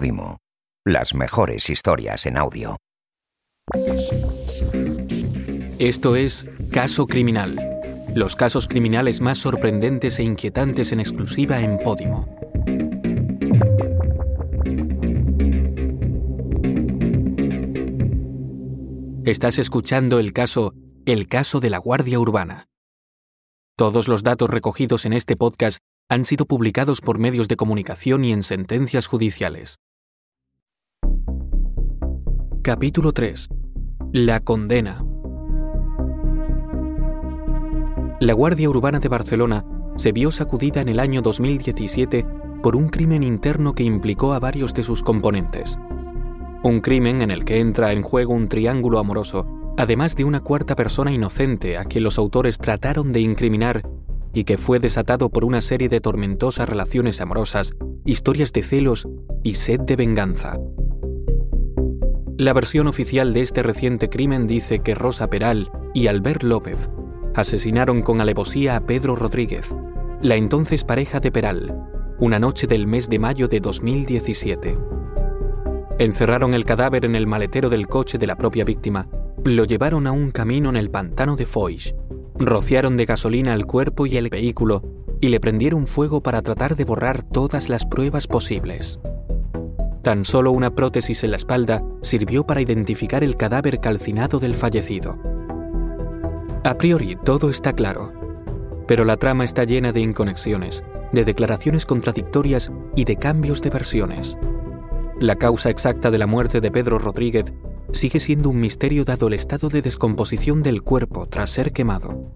Podimo. Las mejores historias en audio. Esto es Caso Criminal. Los casos criminales más sorprendentes e inquietantes en exclusiva en Podimo. Estás escuchando el caso El caso de la Guardia Urbana. Todos los datos recogidos en este podcast han sido publicados por medios de comunicación y en sentencias judiciales. Capítulo 3. La condena. La Guardia Urbana de Barcelona se vio sacudida en el año 2017 por un crimen interno que implicó a varios de sus componentes. Un crimen en el que entra en juego un triángulo amoroso, además de una cuarta persona inocente a quien los autores trataron de incriminar y que fue desatado por una serie de tormentosas relaciones amorosas, historias de celos y sed de venganza. La versión oficial de este reciente crimen dice que Rosa Peral y Albert López asesinaron con alevosía a Pedro Rodríguez, la entonces pareja de Peral, una noche del mes de mayo de 2017. Encerraron el cadáver en el maletero del coche de la propia víctima, lo llevaron a un camino en el pantano de Foix Rociaron de gasolina el cuerpo y el vehículo y le prendieron fuego para tratar de borrar todas las pruebas posibles. Tan solo una prótesis en la espalda sirvió para identificar el cadáver calcinado del fallecido. A priori todo está claro, pero la trama está llena de inconexiones, de declaraciones contradictorias y de cambios de versiones. La causa exacta de la muerte de Pedro Rodríguez sigue siendo un misterio dado el estado de descomposición del cuerpo tras ser quemado.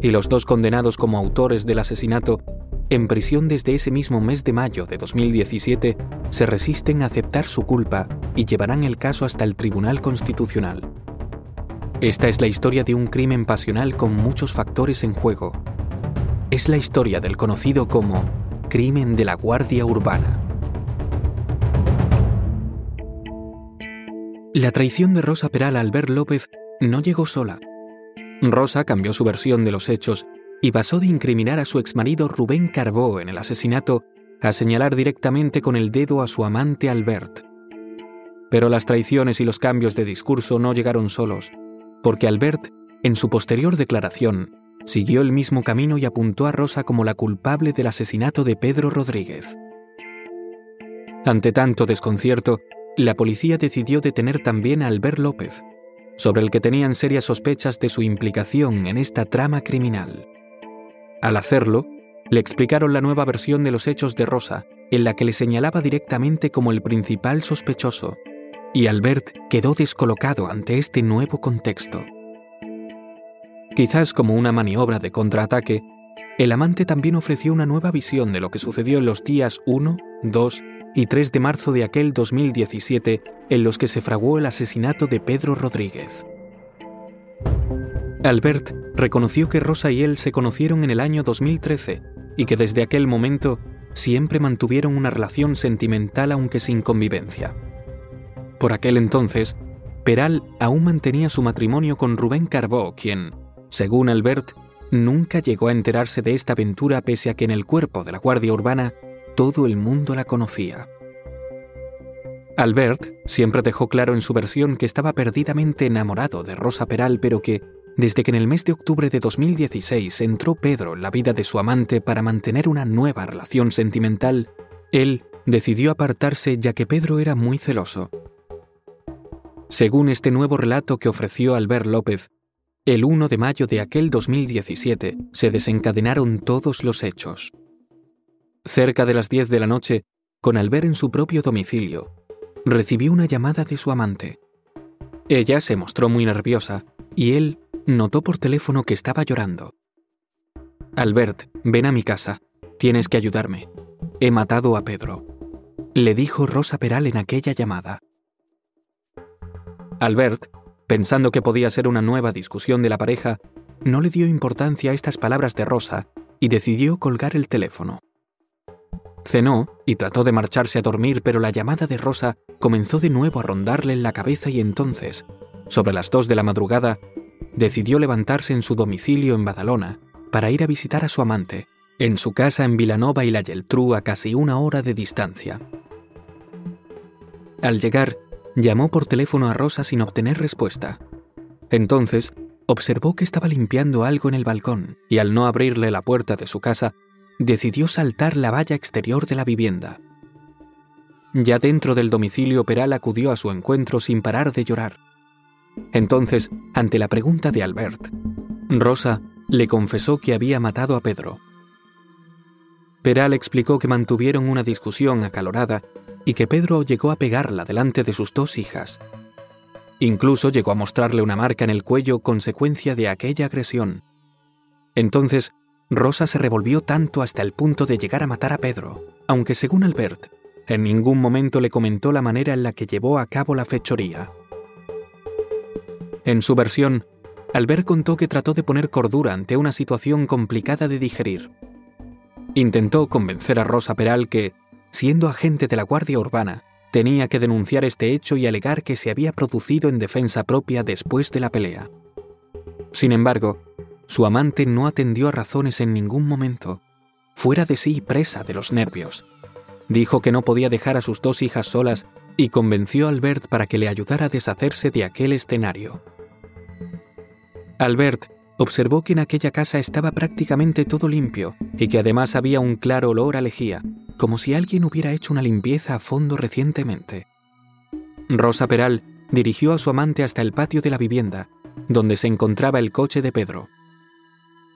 Y los dos condenados como autores del asesinato, en prisión desde ese mismo mes de mayo de 2017, se resisten a aceptar su culpa y llevarán el caso hasta el Tribunal Constitucional. Esta es la historia de un crimen pasional con muchos factores en juego. Es la historia del conocido como crimen de la Guardia Urbana. La traición de Rosa Peral a Albert López no llegó sola. Rosa cambió su versión de los hechos y pasó de incriminar a su exmarido Rubén Carbó en el asesinato a señalar directamente con el dedo a su amante Albert. Pero las traiciones y los cambios de discurso no llegaron solos, porque Albert, en su posterior declaración, siguió el mismo camino y apuntó a Rosa como la culpable del asesinato de Pedro Rodríguez. Ante tanto desconcierto, la policía decidió detener también a Albert López, sobre el que tenían serias sospechas de su implicación en esta trama criminal. Al hacerlo, le explicaron la nueva versión de los hechos de Rosa, en la que le señalaba directamente como el principal sospechoso, y Albert quedó descolocado ante este nuevo contexto. Quizás como una maniobra de contraataque, el amante también ofreció una nueva visión de lo que sucedió en los días 1, 2 y 3 de marzo de aquel 2017 en los que se fraguó el asesinato de Pedro Rodríguez. Albert reconoció que Rosa y él se conocieron en el año 2013 y que desde aquel momento siempre mantuvieron una relación sentimental aunque sin convivencia. Por aquel entonces, Peral aún mantenía su matrimonio con Rubén Carbó, quien, según Albert, nunca llegó a enterarse de esta aventura pese a que en el cuerpo de la Guardia Urbana todo el mundo la conocía. Albert siempre dejó claro en su versión que estaba perdidamente enamorado de Rosa Peral, pero que, desde que en el mes de octubre de 2016 entró Pedro en la vida de su amante para mantener una nueva relación sentimental, él decidió apartarse ya que Pedro era muy celoso. Según este nuevo relato que ofreció Albert López, el 1 de mayo de aquel 2017 se desencadenaron todos los hechos. Cerca de las 10 de la noche, con Albert en su propio domicilio, recibió una llamada de su amante. Ella se mostró muy nerviosa y él notó por teléfono que estaba llorando. Albert, ven a mi casa. Tienes que ayudarme. He matado a Pedro. Le dijo Rosa Peral en aquella llamada. Albert, pensando que podía ser una nueva discusión de la pareja, no le dio importancia a estas palabras de Rosa y decidió colgar el teléfono. Cenó y trató de marcharse a dormir, pero la llamada de Rosa comenzó de nuevo a rondarle en la cabeza y entonces, sobre las dos de la madrugada, decidió levantarse en su domicilio en Badalona para ir a visitar a su amante, en su casa en Vilanova y la Geltrú a casi una hora de distancia. Al llegar, llamó por teléfono a Rosa sin obtener respuesta. Entonces, observó que estaba limpiando algo en el balcón y al no abrirle la puerta de su casa, decidió saltar la valla exterior de la vivienda. Ya dentro del domicilio, Peral acudió a su encuentro sin parar de llorar. Entonces, ante la pregunta de Albert, Rosa le confesó que había matado a Pedro. Peral explicó que mantuvieron una discusión acalorada y que Pedro llegó a pegarla delante de sus dos hijas. Incluso llegó a mostrarle una marca en el cuello consecuencia de aquella agresión. Entonces, Rosa se revolvió tanto hasta el punto de llegar a matar a Pedro, aunque según Albert, en ningún momento le comentó la manera en la que llevó a cabo la fechoría. En su versión, Albert contó que trató de poner cordura ante una situación complicada de digerir. Intentó convencer a Rosa Peral que, siendo agente de la Guardia Urbana, tenía que denunciar este hecho y alegar que se había producido en defensa propia después de la pelea. Sin embargo, su amante no atendió a razones en ningún momento, fuera de sí y presa de los nervios. Dijo que no podía dejar a sus dos hijas solas y convenció a Albert para que le ayudara a deshacerse de aquel escenario. Albert observó que en aquella casa estaba prácticamente todo limpio y que además había un claro olor a lejía, como si alguien hubiera hecho una limpieza a fondo recientemente. Rosa Peral dirigió a su amante hasta el patio de la vivienda, donde se encontraba el coche de Pedro.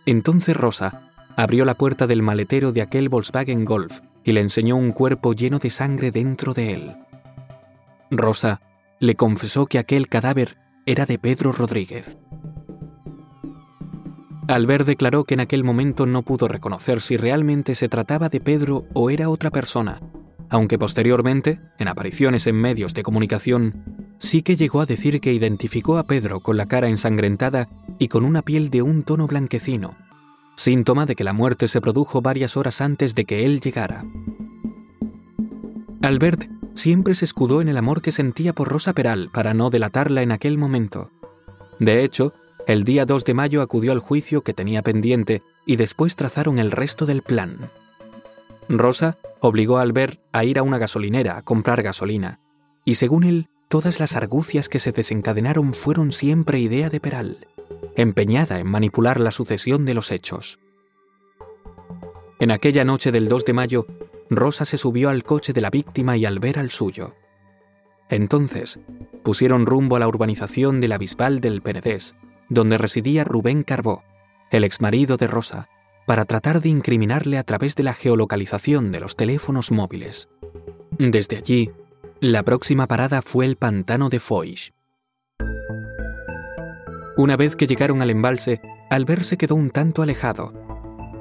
Entonces Rosa abrió la puerta del maletero de aquel Volkswagen Golf y le enseñó un cuerpo lleno de sangre dentro de él. Rosa le confesó que aquel cadáver era de Pedro Rodríguez. Albert declaró que en aquel momento no pudo reconocer si realmente se trataba de Pedro o era otra persona, aunque posteriormente, en apariciones en medios de comunicación, sí que llegó a decir que identificó a Pedro con la cara ensangrentada y con una piel de un tono blanquecino, síntoma de que la muerte se produjo varias horas antes de que él llegara. Albert siempre se escudó en el amor que sentía por Rosa Peral para no delatarla en aquel momento. De hecho, el día 2 de mayo acudió al juicio que tenía pendiente y después trazaron el resto del plan. Rosa obligó a Albert a ir a una gasolinera a comprar gasolina, y según él, todas las argucias que se desencadenaron fueron siempre idea de Peral, empeñada en manipular la sucesión de los hechos. En aquella noche del 2 de mayo, Rosa se subió al coche de la víctima y Albert al suyo. Entonces, pusieron rumbo a la urbanización de la Bisbal del Penedés, donde residía Rubén Carbó, el exmarido de Rosa, para tratar de incriminarle a través de la geolocalización de los teléfonos móviles. Desde allí, la próxima parada fue el pantano de Foix. Una vez que llegaron al embalse, Albert se quedó un tanto alejado.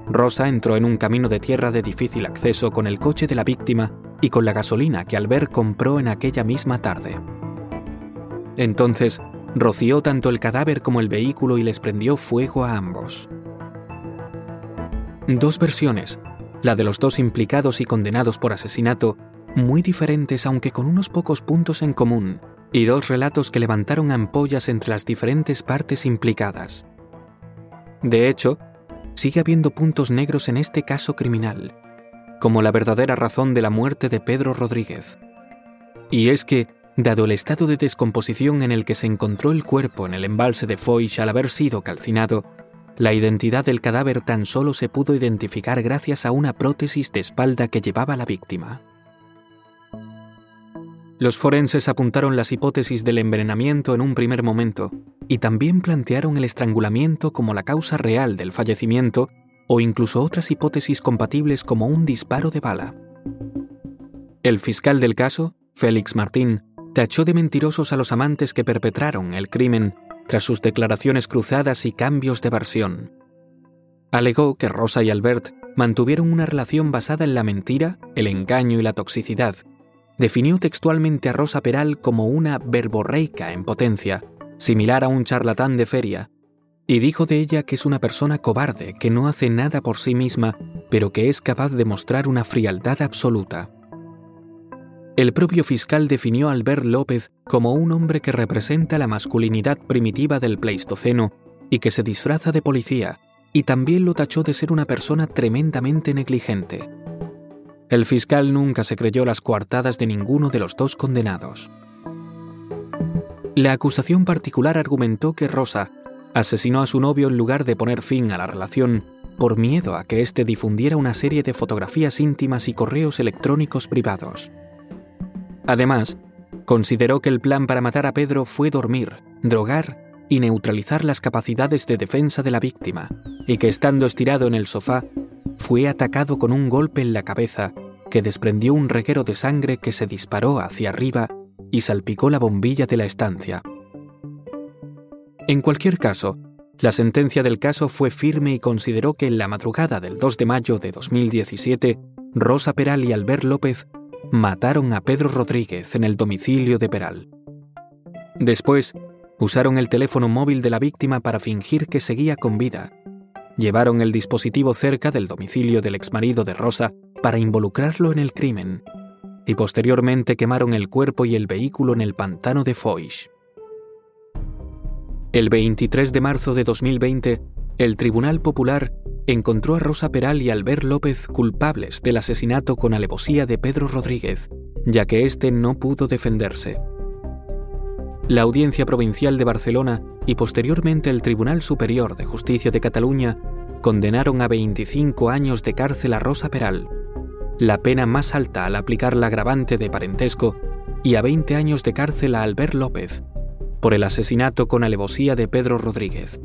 Rosa entró en un camino de tierra de difícil acceso con el coche de la víctima y con la gasolina que Albert compró en aquella misma tarde. Entonces, roció tanto el cadáver como el vehículo y les prendió fuego a ambos. Dos versiones, la de los dos implicados y condenados por asesinato, muy diferentes aunque con unos pocos puntos en común, y dos relatos que levantaron ampollas entre las diferentes partes implicadas. De hecho, sigue habiendo puntos negros en este caso criminal, como la verdadera razón de la muerte de Pedro Rodríguez. Y es que Dado el estado de descomposición en el que se encontró el cuerpo en el embalse de Foix al haber sido calcinado, la identidad del cadáver tan solo se pudo identificar gracias a una prótesis de espalda que llevaba la víctima. Los forenses apuntaron las hipótesis del envenenamiento en un primer momento y también plantearon el estrangulamiento como la causa real del fallecimiento o incluso otras hipótesis compatibles como un disparo de bala. El fiscal del caso, Félix Martín, tachó de mentirosos a los amantes que perpetraron el crimen tras sus declaraciones cruzadas y cambios de versión. Alegó que Rosa y Albert mantuvieron una relación basada en la mentira, el engaño y la toxicidad. Definió textualmente a Rosa Peral como una verborreica en potencia, similar a un charlatán de feria, y dijo de ella que es una persona cobarde que no hace nada por sí misma, pero que es capaz de mostrar una frialdad absoluta. El propio fiscal definió a Albert López como un hombre que representa la masculinidad primitiva del Pleistoceno y que se disfraza de policía, y también lo tachó de ser una persona tremendamente negligente. El fiscal nunca se creyó las coartadas de ninguno de los dos condenados. La acusación particular argumentó que Rosa asesinó a su novio en lugar de poner fin a la relación por miedo a que éste difundiera una serie de fotografías íntimas y correos electrónicos privados. Además, consideró que el plan para matar a Pedro fue dormir, drogar y neutralizar las capacidades de defensa de la víctima, y que estando estirado en el sofá, fue atacado con un golpe en la cabeza que desprendió un reguero de sangre que se disparó hacia arriba y salpicó la bombilla de la estancia. En cualquier caso, la sentencia del caso fue firme y consideró que en la madrugada del 2 de mayo de 2017, Rosa Peral y Albert López mataron a Pedro Rodríguez en el domicilio de Peral. Después, usaron el teléfono móvil de la víctima para fingir que seguía con vida. Llevaron el dispositivo cerca del domicilio del exmarido de Rosa para involucrarlo en el crimen y posteriormente quemaron el cuerpo y el vehículo en el pantano de Foix. El 23 de marzo de 2020, el Tribunal Popular encontró a Rosa Peral y Albert López culpables del asesinato con alevosía de Pedro Rodríguez, ya que éste no pudo defenderse. La Audiencia Provincial de Barcelona y posteriormente el Tribunal Superior de Justicia de Cataluña condenaron a 25 años de cárcel a Rosa Peral, la pena más alta al aplicar la agravante de parentesco, y a 20 años de cárcel a Albert López, por el asesinato con alevosía de Pedro Rodríguez.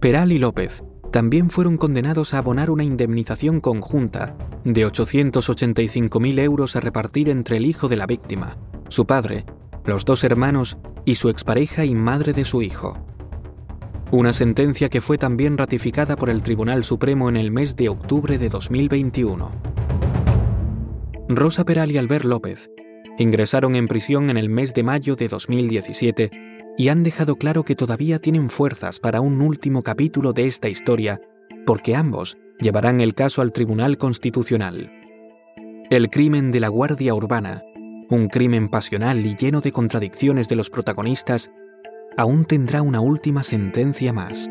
Peral y López también fueron condenados a abonar una indemnización conjunta de 885.000 euros a repartir entre el hijo de la víctima, su padre, los dos hermanos y su expareja y madre de su hijo. Una sentencia que fue también ratificada por el Tribunal Supremo en el mes de octubre de 2021. Rosa Peral y Albert López ingresaron en prisión en el mes de mayo de 2017 y han dejado claro que todavía tienen fuerzas para un último capítulo de esta historia, porque ambos llevarán el caso al Tribunal Constitucional. El crimen de la Guardia Urbana un crimen pasional y lleno de contradicciones de los protagonistas, aún tendrá una última sentencia más.